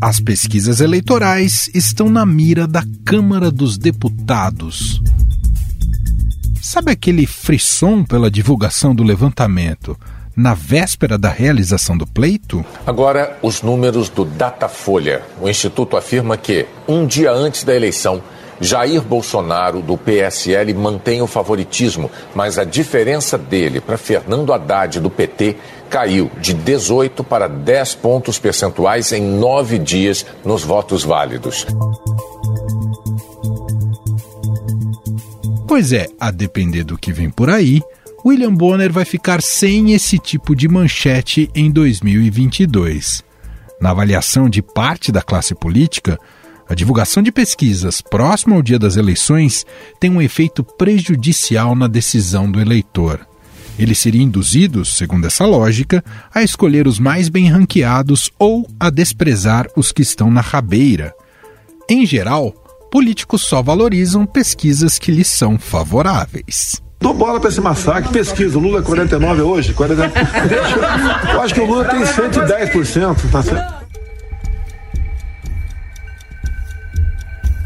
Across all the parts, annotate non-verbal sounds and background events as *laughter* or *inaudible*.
As pesquisas eleitorais estão na mira da Câmara dos Deputados. Sabe aquele frisson pela divulgação do levantamento na véspera da realização do pleito? Agora, os números do Datafolha. O Instituto afirma que, um dia antes da eleição, Jair Bolsonaro, do PSL, mantém o favoritismo, mas a diferença dele para Fernando Haddad, do PT, caiu de 18 para 10 pontos percentuais em nove dias nos votos válidos. Pois é, a depender do que vem por aí, William Bonner vai ficar sem esse tipo de manchete em 2022. Na avaliação de parte da classe política, a divulgação de pesquisas próximo ao dia das eleições tem um efeito prejudicial na decisão do eleitor. Ele seria induzido, segundo essa lógica, a escolher os mais bem ranqueados ou a desprezar os que estão na rabeira. Em geral, políticos só valorizam pesquisas que lhes são favoráveis. Dou bola para esse massacre, pesquisa. O Lula é 49 hoje? 49. Deixa, *laughs* eu acho que o Lula tem 110%, tá certo?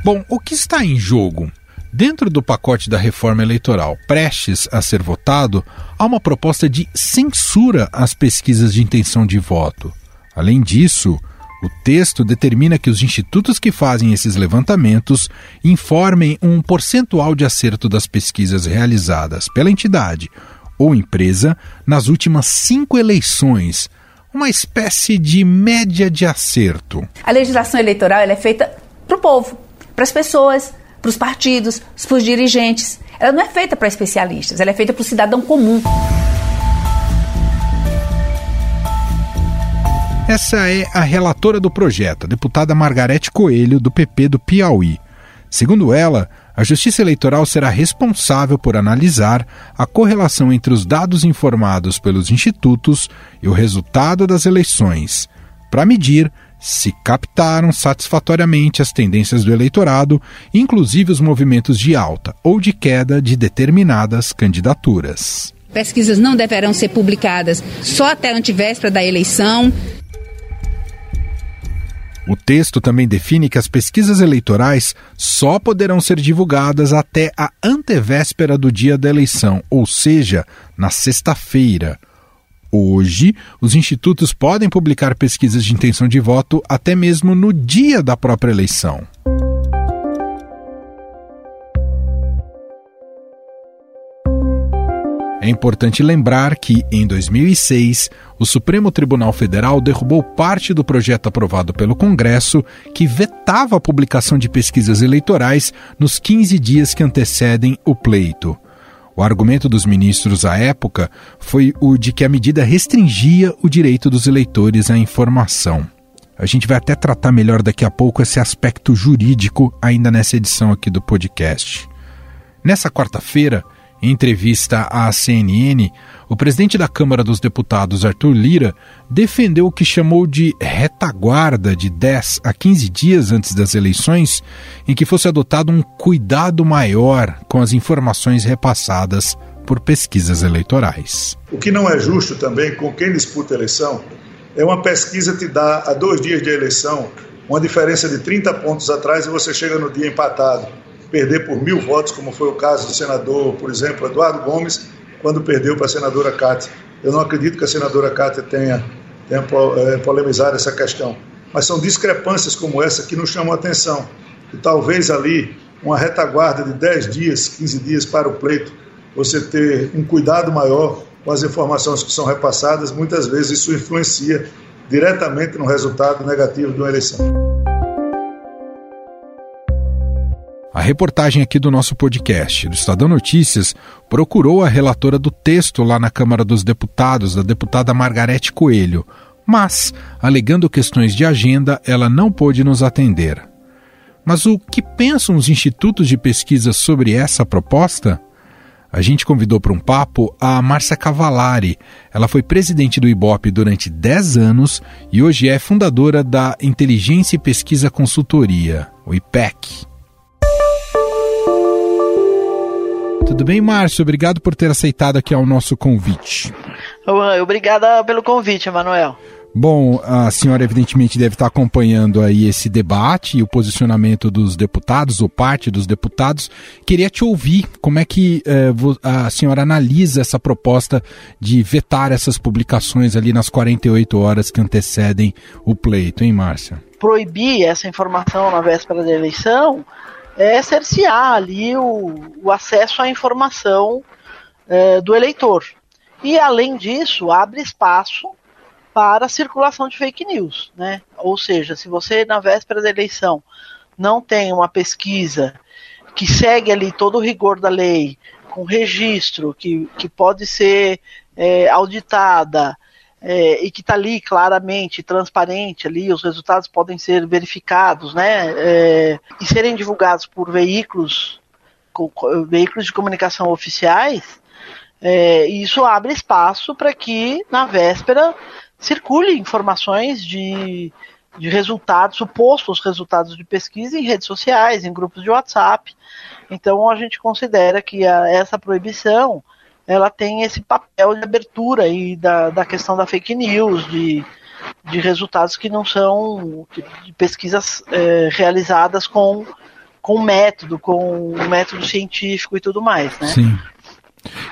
Bom, o que está em jogo? Dentro do pacote da reforma eleitoral prestes a ser votado, há uma proposta de censura às pesquisas de intenção de voto. Além disso, o texto determina que os institutos que fazem esses levantamentos informem um percentual de acerto das pesquisas realizadas pela entidade ou empresa nas últimas cinco eleições, uma espécie de média de acerto. A legislação eleitoral é feita para o povo para as pessoas, para os partidos, para os dirigentes. Ela não é feita para especialistas, ela é feita para o cidadão comum. Essa é a relatora do projeto, a deputada Margarete Coelho, do PP do Piauí. Segundo ela, a Justiça Eleitoral será responsável por analisar a correlação entre os dados informados pelos institutos e o resultado das eleições, para medir se captaram satisfatoriamente as tendências do eleitorado, inclusive os movimentos de alta ou de queda de determinadas candidaturas. Pesquisas não deverão ser publicadas só até a antivéspera da eleição. O texto também define que as pesquisas eleitorais só poderão ser divulgadas até a antevéspera do dia da eleição, ou seja, na sexta-feira. Hoje, os institutos podem publicar pesquisas de intenção de voto até mesmo no dia da própria eleição. É importante lembrar que, em 2006, o Supremo Tribunal Federal derrubou parte do projeto aprovado pelo Congresso que vetava a publicação de pesquisas eleitorais nos 15 dias que antecedem o pleito. O argumento dos ministros à época foi o de que a medida restringia o direito dos eleitores à informação. A gente vai até tratar melhor daqui a pouco esse aspecto jurídico ainda nessa edição aqui do podcast. Nessa quarta-feira, em entrevista à CNN, o presidente da Câmara dos Deputados, Arthur Lira, defendeu o que chamou de retaguarda de 10 a 15 dias antes das eleições, em que fosse adotado um cuidado maior com as informações repassadas por pesquisas eleitorais. O que não é justo também com quem disputa a eleição é uma pesquisa te dá a dois dias de eleição uma diferença de 30 pontos atrás e você chega no dia empatado perder por mil votos, como foi o caso do senador, por exemplo, Eduardo Gomes, quando perdeu para a senadora Cátia. Eu não acredito que a senadora Cátia tenha, tenha é, polemizado essa questão. Mas são discrepâncias como essa que nos chamam a atenção. E talvez ali, uma retaguarda de 10 dias, 15 dias para o pleito, você ter um cuidado maior com as informações que são repassadas, muitas vezes isso influencia diretamente no resultado negativo de uma eleição. A reportagem aqui do nosso podcast, do Estadão Notícias, procurou a relatora do texto lá na Câmara dos Deputados, a deputada Margarete Coelho, mas, alegando questões de agenda, ela não pôde nos atender. Mas o que pensam os institutos de pesquisa sobre essa proposta? A gente convidou para um papo a Márcia Cavalari. Ela foi presidente do IBOP durante 10 anos e hoje é fundadora da Inteligência e Pesquisa Consultoria, o IPEC. Tudo bem, Márcio? Obrigado por ter aceitado aqui ao nosso convite. Obrigada pelo convite, Emanuel. Bom, a senhora evidentemente deve estar acompanhando aí esse debate e o posicionamento dos deputados, ou parte dos deputados. Queria te ouvir como é que eh, a senhora analisa essa proposta de vetar essas publicações ali nas 48 horas que antecedem o pleito, hein, Márcia? Proibir essa informação na véspera da eleição é cercear ali o, o acesso à informação eh, do eleitor. E, além disso, abre espaço para a circulação de fake news, né? Ou seja, se você na véspera da eleição não tem uma pesquisa que segue ali todo o rigor da lei, com registro, que, que pode ser é, auditada é, e que está ali claramente, transparente ali, os resultados podem ser verificados, né? É, e serem divulgados por veículos, com, veículos de comunicação oficiais, é, isso abre espaço para que na véspera circule informações de, de resultados, supostos resultados de pesquisa em redes sociais, em grupos de WhatsApp. Então a gente considera que a, essa proibição ela tem esse papel de abertura aí da, da questão da fake news, de, de resultados que não são de pesquisas é, realizadas com, com método, com método científico e tudo mais, né? Sim.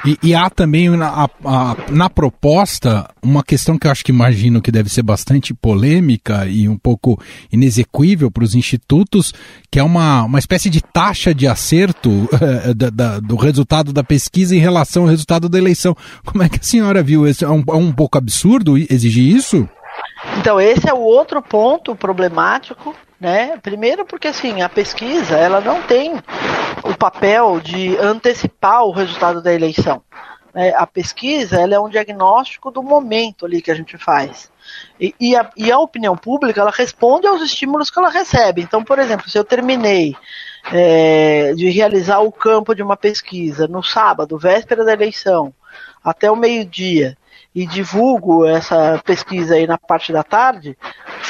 E, e, há também na, a, na proposta uma questão que eu acho que imagino que deve ser bastante polêmica e um pouco inexequível para os institutos, que é uma, uma espécie de taxa de acerto uh, *laughs* da, da, do resultado da pesquisa em relação ao resultado da eleição. Como é que a senhora viu? É um, é um pouco absurdo exigir isso? Então, esse é o outro ponto problemático né? Primeiro porque assim, a pesquisa, ela não tem o papel de antecipar o resultado da eleição. Né? A pesquisa, ela é um diagnóstico do momento ali que a gente faz. E, e, a, e a opinião pública, ela responde aos estímulos que ela recebe. Então, por exemplo, se eu terminei é, de realizar o campo de uma pesquisa no sábado, véspera da eleição, até o meio-dia, e divulgo essa pesquisa aí na parte da tarde,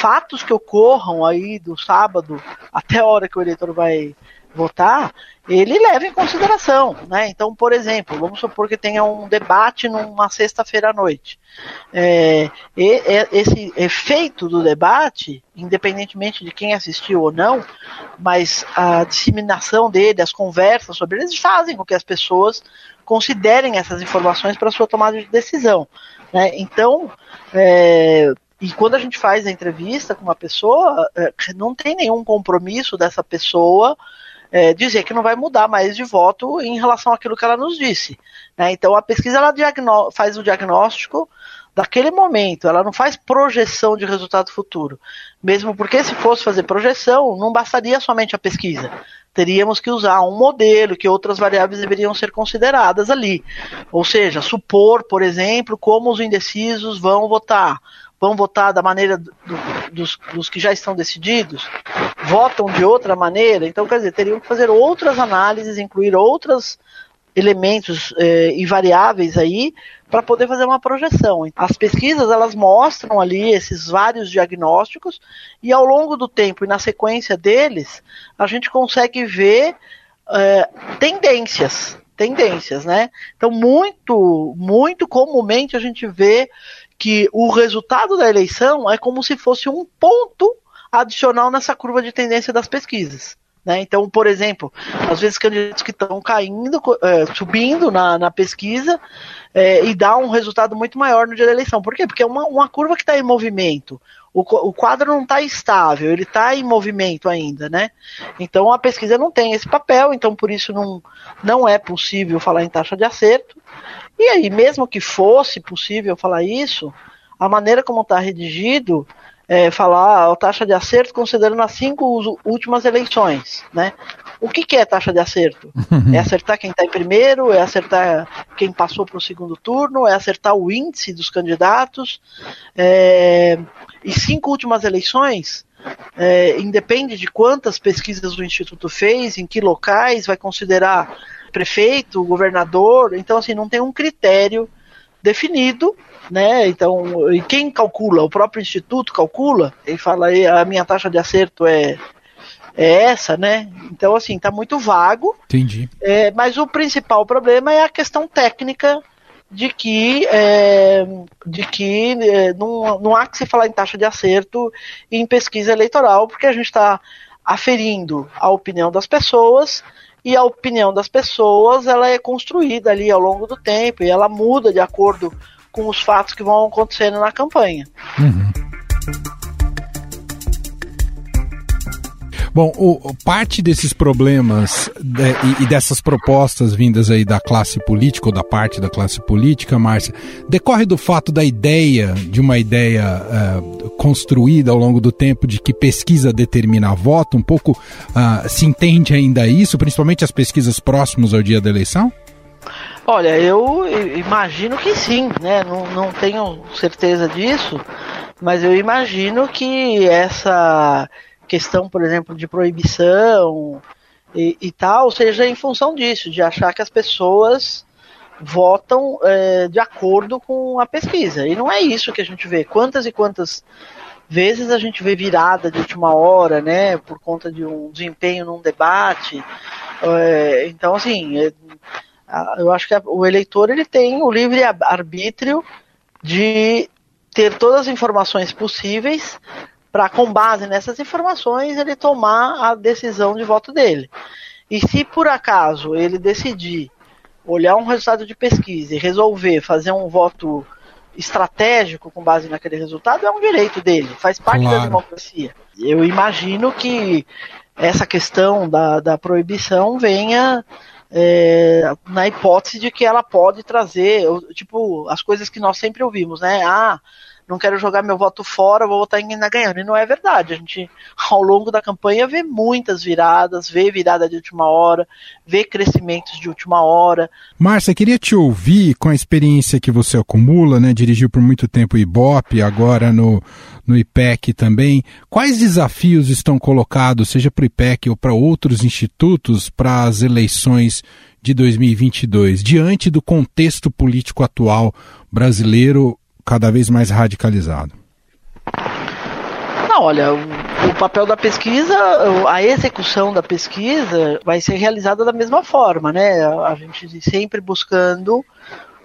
fatos que ocorram aí do sábado até a hora que o eleitor vai votar, ele leva em consideração, né? Então, por exemplo, vamos supor que tenha um debate numa sexta-feira à noite. É, esse efeito do debate, independentemente de quem assistiu ou não, mas a disseminação dele, as conversas sobre eles fazem com que as pessoas considerem essas informações para sua tomada de decisão. Né? Então, é, e quando a gente faz a entrevista com uma pessoa, é, não tem nenhum compromisso dessa pessoa é, dizer que não vai mudar mais de voto em relação àquilo que ela nos disse. Né? Então a pesquisa ela faz o diagnóstico daquele momento, ela não faz projeção de resultado futuro. Mesmo porque se fosse fazer projeção, não bastaria somente a pesquisa. Teríamos que usar um modelo, que outras variáveis deveriam ser consideradas ali. Ou seja, supor, por exemplo, como os indecisos vão votar. Vão votar da maneira do, dos, dos que já estão decididos? Votam de outra maneira? Então, quer dizer, teriam que fazer outras análises, incluir outras elementos eh, e variáveis aí para poder fazer uma projeção. As pesquisas elas mostram ali esses vários diagnósticos e ao longo do tempo e na sequência deles a gente consegue ver eh, tendências, tendências, né? Então muito, muito comumente a gente vê que o resultado da eleição é como se fosse um ponto adicional nessa curva de tendência das pesquisas. Né? Então, por exemplo, às vezes candidatos que estão caindo, é, subindo na, na pesquisa é, e dá um resultado muito maior no dia da eleição. Por quê? Porque é uma, uma curva que está em movimento. O, o quadro não está estável, ele está em movimento ainda, né? Então a pesquisa não tem esse papel, então por isso não, não é possível falar em taxa de acerto. E aí, mesmo que fosse possível falar isso, a maneira como está redigido é, falar a taxa de acerto considerando as cinco últimas eleições, né? O que, que é taxa de acerto? É *laughs* acertar quem está em primeiro, é acertar quem passou para o segundo turno, é acertar o índice dos candidatos. É, e cinco últimas eleições, é, independe de quantas pesquisas o Instituto fez, em que locais, vai considerar prefeito, governador, então assim, não tem um critério definido né? Então, e quem calcula? O próprio instituto calcula. Ele fala a minha taxa de acerto é é essa, né? Então, assim, tá muito vago. Entendi. É, mas o principal problema é a questão técnica de que, é, de que é, não, não há que se falar em taxa de acerto em pesquisa eleitoral, porque a gente está aferindo a opinião das pessoas e a opinião das pessoas ela é construída ali ao longo do tempo e ela muda de acordo com os fatos que vão acontecendo na campanha. Uhum. Bom, o, parte desses problemas de, e, e, dessas propostas vindas aí da classe política ou da parte da classe política, Márcia, decorre do fato da ideia, de uma ideia uh, construída ao longo do tempo de que pesquisa determina voto, um pouco uh, se entende ainda isso, principalmente as pesquisas próximas ao dia da eleição? Olha, eu imagino que sim, né? Não, não tenho certeza disso, mas eu imagino que essa questão, por exemplo, de proibição e, e tal, seja em função disso, de achar que as pessoas votam é, de acordo com a pesquisa. E não é isso que a gente vê. Quantas e quantas vezes a gente vê virada de última hora, né, por conta de um desempenho num debate. É, então, assim, é, eu acho que o eleitor ele tem o livre arbítrio de ter todas as informações possíveis para, com base nessas informações, ele tomar a decisão de voto dele. E se por acaso ele decidir olhar um resultado de pesquisa e resolver fazer um voto estratégico com base naquele resultado, é um direito dele, faz parte claro. da democracia. Eu imagino que essa questão da, da proibição venha é, na hipótese de que ela pode trazer, tipo, as coisas que nós sempre ouvimos, né? Ah, não quero jogar meu voto fora, vou votar em quem está ganhando. E não é verdade. A gente, ao longo da campanha, vê muitas viradas, vê virada de última hora, vê crescimentos de última hora. Márcia, queria te ouvir com a experiência que você acumula, né? Dirigiu por muito tempo o Ibope, agora no, no IPEC também. Quais desafios estão colocados, seja para o IPEC ou para outros institutos, para as eleições de 2022, diante do contexto político atual brasileiro cada vez mais radicalizado? Não, olha, o, papel da pesquisa, a execução da pesquisa vai ser realizada da mesma forma, né? A gente sempre buscando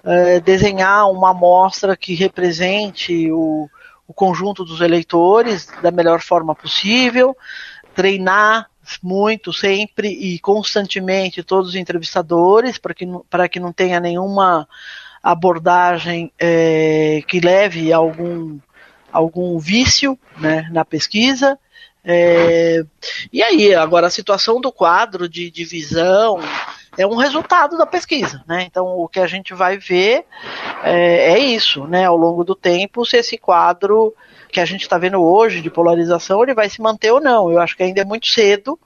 é, desenhar uma amostra que represente o, o conjunto dos eleitores da melhor forma possível, treinar muito sempre e constantemente todos os entrevistadores para que, para que não tenha nenhuma abordagem é, que leve a algum, algum vício né, na pesquisa. É, e aí, agora a situação do quadro de divisão é um resultado da pesquisa, né? Então o que a gente vai ver é, é isso, né? Ao longo do tempo, se esse quadro que a gente está vendo hoje de polarização ele vai se manter ou não. Eu acho que ainda é muito cedo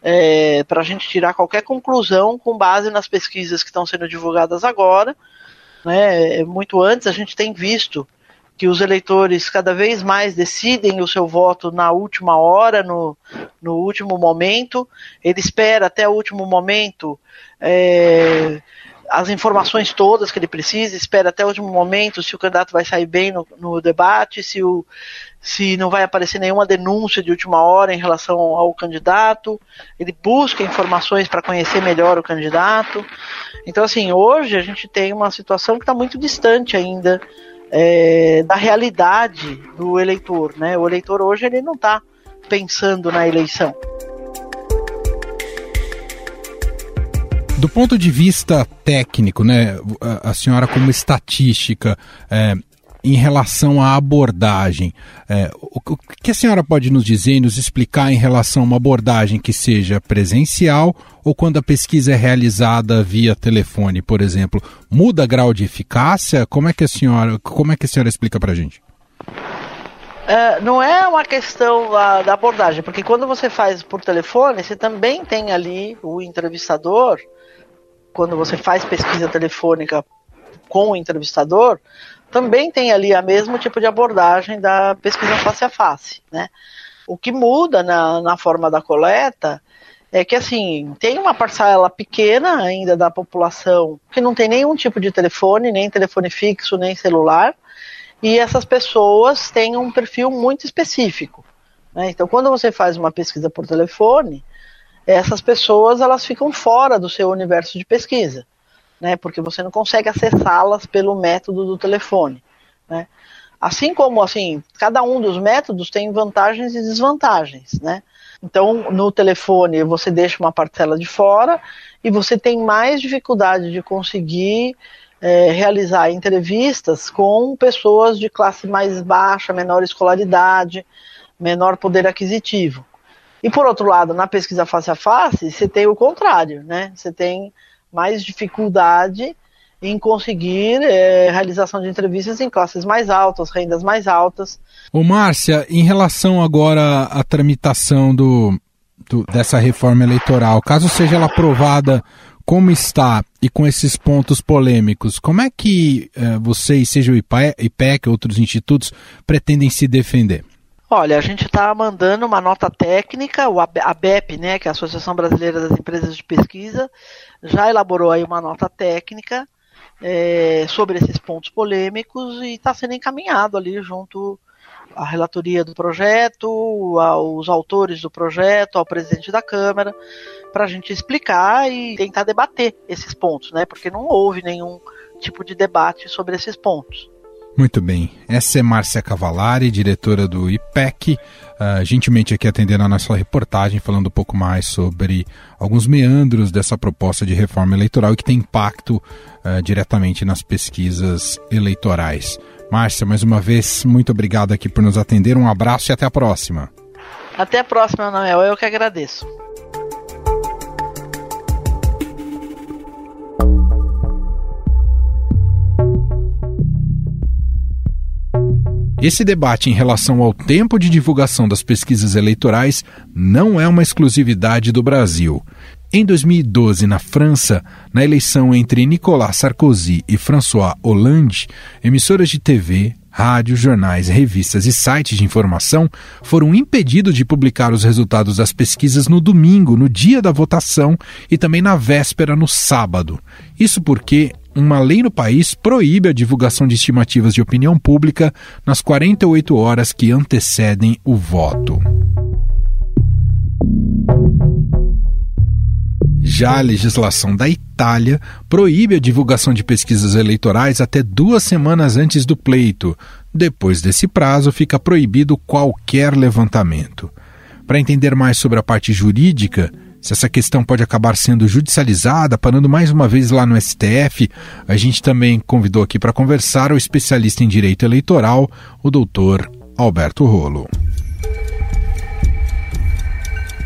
é, para a gente tirar qualquer conclusão com base nas pesquisas que estão sendo divulgadas agora né, muito antes, a gente tem visto que os eleitores cada vez mais decidem o seu voto na última hora, no, no último momento. Ele espera até o último momento é, as informações todas que ele precisa, espera até o último momento se o candidato vai sair bem no, no debate, se, o, se não vai aparecer nenhuma denúncia de última hora em relação ao candidato. Ele busca informações para conhecer melhor o candidato. Então, assim, hoje a gente tem uma situação que está muito distante ainda é, da realidade do eleitor. Né? O eleitor hoje ele não está pensando na eleição. Do ponto de vista técnico, né, a, senhora como estatística, é, em relação à abordagem, é, o, o, que a senhora pode nos dizer e nos explicar em relação a uma abordagem que seja presencial ou quando a pesquisa é realizada via telefone, por exemplo, muda grau de eficácia? Como é que a senhora, como é que a senhora explica para a gente? É, não é uma questão da, da, abordagem, porque quando você faz por telefone, você também tem ali o entrevistador quando você faz pesquisa telefônica com o entrevistador, também tem ali a mesmo tipo de abordagem da pesquisa face a face, né? O que muda na, na forma da coleta é que assim tem uma parcela pequena ainda da população que não tem nenhum tipo de telefone, nem telefone fixo, nem celular, e essas pessoas têm um perfil muito específico. Né? Então, quando você faz uma pesquisa por telefone, essas pessoas elas ficam fora do seu universo de pesquisa. né, porque você não consegue acessá-las pelo método do telefone. Né. Assim como assim, cada um dos métodos tem vantagens e desvantagens. Né. Então, no telefone, você deixa uma parcela de fora e você tem mais dificuldade de conseguir é, realizar entrevistas com pessoas de classe mais baixa, menor escolaridade, menor poder aquisitivo. E por outro lado, na pesquisa face a face, você tem o contrário, né? Você tem mais dificuldade em conseguir é, realização de entrevistas em classes mais altas, rendas mais altas. Ô Márcia, em relação agora à tramitação do, do, dessa reforma eleitoral, caso seja ela aprovada como está e com esses pontos polêmicos, como é que eh, vocês, seja o IPEC, outros institutos, pretendem se defender? Olha, a gente está mandando uma nota técnica, o ABEP, né, que é a Associação Brasileira das Empresas de Pesquisa, já elaborou aí uma nota técnica é, sobre esses pontos polêmicos e está sendo encaminhado ali junto à relatoria do projeto, aos autores do projeto, ao presidente da Câmara, para a gente explicar e tentar debater esses pontos, né? Porque não houve nenhum tipo de debate sobre esses pontos. Muito bem. Essa é Márcia Cavalari, diretora do IPEC, uh, gentilmente aqui atendendo a nossa reportagem, falando um pouco mais sobre alguns meandros dessa proposta de reforma eleitoral que tem impacto uh, diretamente nas pesquisas eleitorais. Márcia, mais uma vez, muito obrigado aqui por nos atender. Um abraço e até a próxima. Até a próxima, Noel. Eu que agradeço. Esse debate em relação ao tempo de divulgação das pesquisas eleitorais não é uma exclusividade do Brasil. Em 2012, na França, na eleição entre Nicolas Sarkozy e François Hollande, emissoras de TV, rádio, jornais, revistas e sites de informação foram impedidos de publicar os resultados das pesquisas no domingo, no dia da votação, e também na véspera, no sábado. Isso porque uma lei no país proíbe a divulgação de estimativas de opinião pública nas 48 horas que antecedem o voto. Já a legislação da Itália proíbe a divulgação de pesquisas eleitorais até duas semanas antes do pleito. Depois desse prazo, fica proibido qualquer levantamento. Para entender mais sobre a parte jurídica, se essa questão pode acabar sendo judicializada, parando mais uma vez lá no STF, a gente também convidou aqui para conversar o especialista em direito eleitoral, o doutor Alberto Rolo.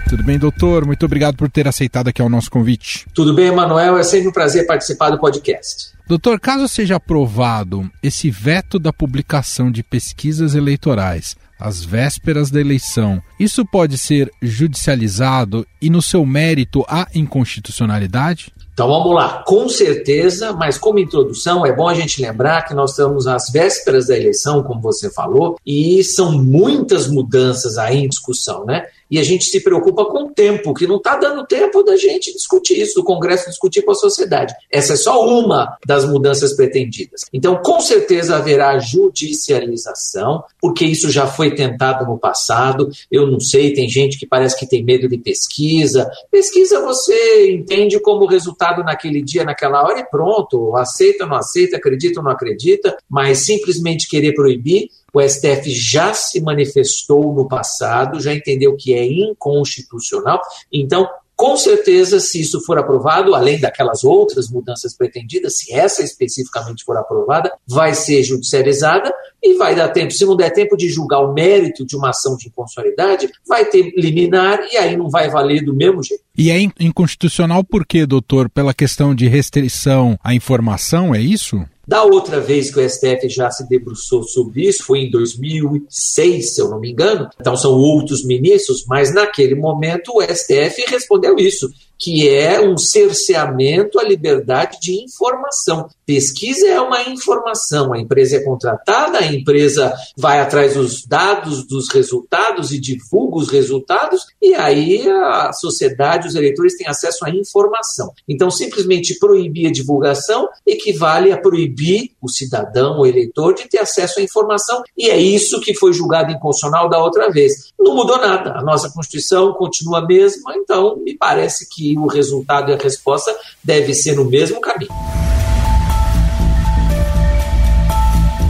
Tudo bem, doutor? Muito obrigado por ter aceitado aqui o nosso convite. Tudo bem, Emanuel. É sempre um prazer participar do podcast. Doutor, caso seja aprovado esse veto da publicação de pesquisas eleitorais às vésperas da eleição, isso pode ser judicializado e, no seu mérito, há inconstitucionalidade? Então vamos lá, com certeza, mas como introdução é bom a gente lembrar que nós estamos às vésperas da eleição, como você falou, e são muitas mudanças aí em discussão, né? E a gente se preocupa com o tempo, que não está dando tempo da gente discutir isso, do Congresso discutir com a sociedade. Essa é só uma das mudanças pretendidas. Então, com certeza haverá judicialização, porque isso já foi tentado no passado. Eu não sei, tem gente que parece que tem medo de pesquisa. Pesquisa você entende como resultado naquele dia, naquela hora e pronto. Aceita, não aceita, acredita ou não acredita, mas simplesmente querer proibir o STF já se manifestou no passado, já entendeu que é inconstitucional. Então, com certeza, se isso for aprovado, além daquelas outras mudanças pretendidas, se essa especificamente for aprovada, vai ser judicializada e vai dar tempo. Se não der tempo de julgar o mérito de uma ação de inconstitucionalidade, vai ter liminar e aí não vai valer do mesmo jeito. E é inconstitucional por quê, doutor? Pela questão de restrição à informação, é isso? Da outra vez que o STF já se debruçou sobre isso, foi em 2006, se eu não me engano. Então são outros ministros, mas naquele momento o STF respondeu isso que é um cerceamento à liberdade de informação. Pesquisa é uma informação, a empresa é contratada, a empresa vai atrás dos dados, dos resultados e divulga os resultados, e aí a sociedade, os eleitores têm acesso à informação. Então, simplesmente proibir a divulgação equivale a proibir o cidadão, o eleitor, de ter acesso à informação, e é isso que foi julgado inconstitucional da outra vez. Não mudou nada, a nossa Constituição continua a mesma, então me parece que o resultado e a resposta deve ser no mesmo caminho.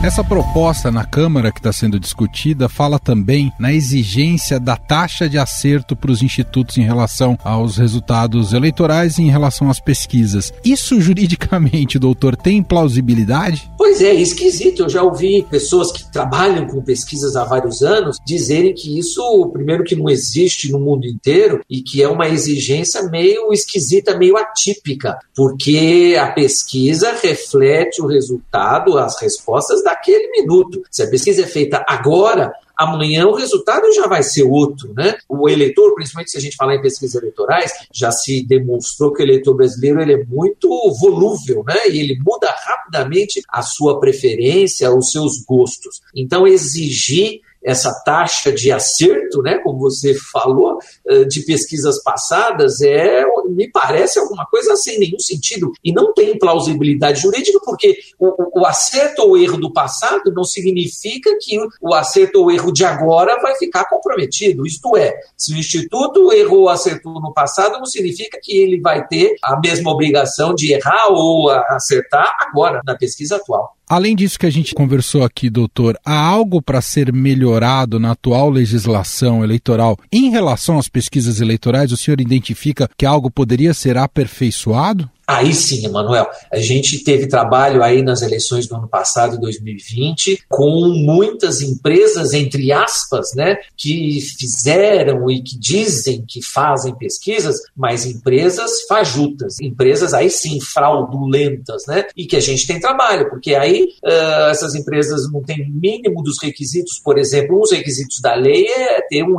Essa proposta na Câmara que está sendo discutida fala também na exigência da taxa de acerto para os institutos em relação aos resultados eleitorais e em relação às pesquisas. Isso juridicamente, doutor, tem plausibilidade? Pois é, esquisito. Eu já ouvi pessoas que trabalham com pesquisas há vários anos dizerem que isso, primeiro, que não existe no mundo inteiro e que é uma exigência meio esquisita, meio atípica, porque a pesquisa reflete o resultado, as respostas daquele minuto. Se a pesquisa é feita agora, amanhã o resultado já vai ser outro, né? O eleitor, principalmente se a gente falar em pesquisas eleitorais, já se demonstrou que o eleitor brasileiro ele é muito volúvel, né? E ele muda rapidamente a sua preferência, os seus gostos. Então exigir essa taxa de acerto, né, como você falou, eh, de pesquisas passadas, é, me parece alguma coisa sem nenhum sentido. E não tem plausibilidade jurídica, porque o, o acerto ou erro do passado não significa que o acerto ou erro de agora vai ficar comprometido. Isto é, se o Instituto errou ou acertou no passado, não significa que ele vai ter a mesma obrigação de errar ou acertar agora, na pesquisa atual. Além disso que a gente conversou aqui, doutor, há algo para ser melhorado na atual legislação eleitoral em relação às pesquisas eleitorais? O senhor identifica que algo poderia ser aperfeiçoado? Aí sim, Emanuel, a gente teve trabalho aí nas eleições do ano passado, 2020, com muitas empresas, entre aspas, né, que fizeram e que dizem que fazem pesquisas, mas empresas fajutas, empresas aí sim fraudulentas, né, e que a gente tem trabalho, porque aí uh, essas empresas não têm mínimo dos requisitos, por exemplo, um dos requisitos da lei é ter um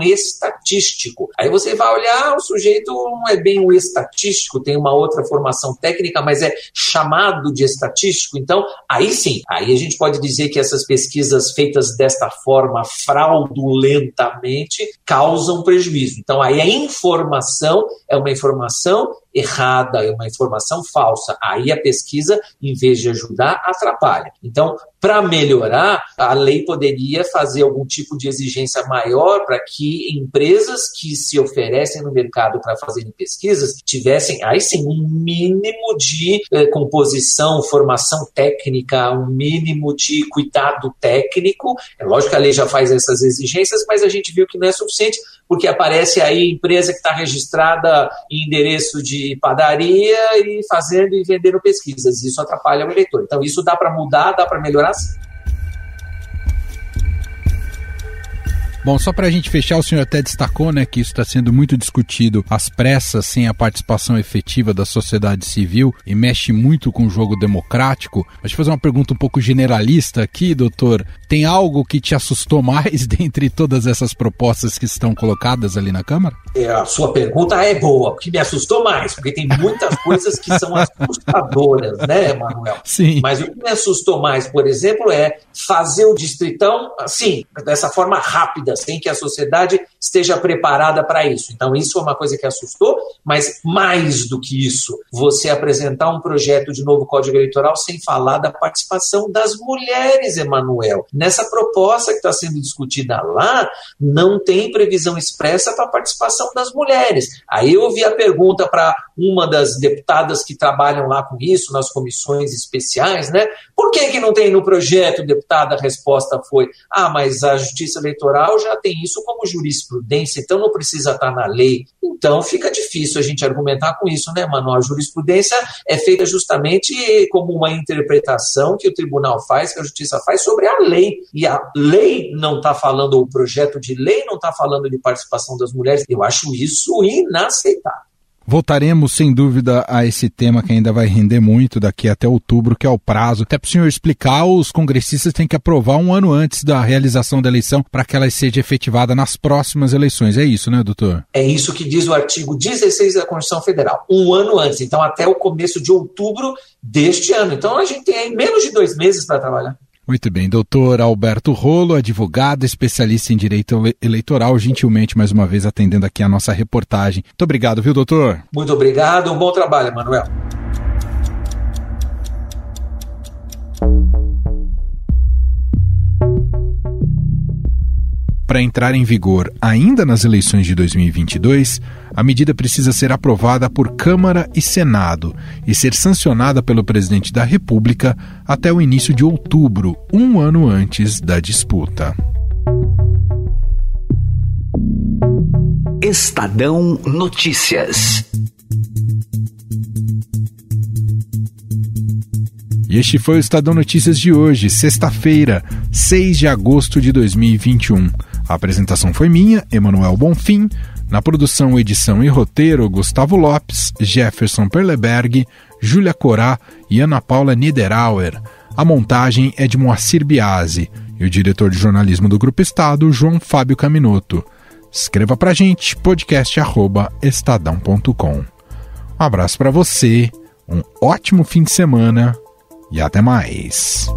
estatístico. Aí você vai olhar, o sujeito não é bem um estatístico, tem uma outra formação técnica, mas é chamado de estatístico. Então, aí sim, aí a gente pode dizer que essas pesquisas feitas desta forma, fraudulentamente, causam prejuízo. Então, aí a informação é uma informação errada, é uma informação falsa. Aí a pesquisa, em vez de ajudar, atrapalha. Então, para melhorar, a lei poderia fazer algum tipo de exigência maior para que empresas que se oferecem no mercado para fazerem pesquisas tivessem, aí sim, um mínimo de eh, composição, formação técnica, um mínimo de cuidado técnico. É lógico que a lei já faz essas exigências, mas a gente viu que não é suficiente, porque aparece aí empresa que está registrada em endereço de padaria e fazendo e vendendo pesquisas. Isso atrapalha o eleitor. Então, isso dá para mudar, dá para melhorar sim. Bom, só para a gente fechar, o senhor até destacou né, que isso está sendo muito discutido às pressas, sem a participação efetiva da sociedade civil e mexe muito com o jogo democrático. Deixa eu fazer uma pergunta um pouco generalista aqui, doutor. Tem algo que te assustou mais *laughs* dentre todas essas propostas que estão colocadas ali na Câmara? É, a sua pergunta é boa, porque me assustou mais, porque tem muitas *laughs* coisas que são assustadoras, né, Manuel? Sim. Mas o que me assustou mais, por exemplo, é fazer o distritão, assim, dessa forma rápida sem que a sociedade esteja preparada para isso. Então, isso é uma coisa que assustou, mas mais do que isso, você apresentar um projeto de novo Código Eleitoral sem falar da participação das mulheres, Emanuel. Nessa proposta que está sendo discutida lá, não tem previsão expressa para a participação das mulheres. Aí eu vi a pergunta para uma das deputadas que trabalham lá com isso, nas comissões especiais, né? Por que, que não tem no projeto, deputada? A resposta foi: ah, mas a Justiça Eleitoral já tem isso como jurisprudência, então não precisa estar na lei. Então fica difícil a gente argumentar com isso, né, mano? A jurisprudência é feita justamente como uma interpretação que o tribunal faz, que a justiça faz sobre a lei. E a lei não está falando, o projeto de lei não está falando de participação das mulheres. Eu acho isso inaceitável. Voltaremos sem dúvida a esse tema que ainda vai render muito daqui até outubro, que é o prazo. Até para o senhor explicar, os congressistas têm que aprovar um ano antes da realização da eleição para que ela seja efetivada nas próximas eleições. É isso, né, doutor? É isso que diz o artigo 16 da Constituição Federal. Um ano antes, então até o começo de outubro deste ano. Então a gente tem menos de dois meses para trabalhar. Muito bem, doutor Alberto Rolo, advogado, especialista em direito eleitoral, gentilmente mais uma vez atendendo aqui a nossa reportagem. Muito obrigado, viu, doutor? Muito obrigado, um bom trabalho, Manuel. Para entrar em vigor ainda nas eleições de 2022, a medida precisa ser aprovada por Câmara e Senado e ser sancionada pelo presidente da República até o início de outubro, um ano antes da disputa. Estadão Notícias. E este foi o Estadão Notícias de hoje, sexta-feira, 6 de agosto de 2021. A apresentação foi minha, Emanuel Bonfim. Na produção, edição e roteiro, Gustavo Lopes, Jefferson Perleberg, Júlia Corá e Ana Paula Niederauer. A montagem é de Moacir Biasi e o diretor de jornalismo do Grupo Estado, João Fábio Caminoto. Escreva pra gente, podcast.estadão.com. Um abraço para você, um ótimo fim de semana e até mais.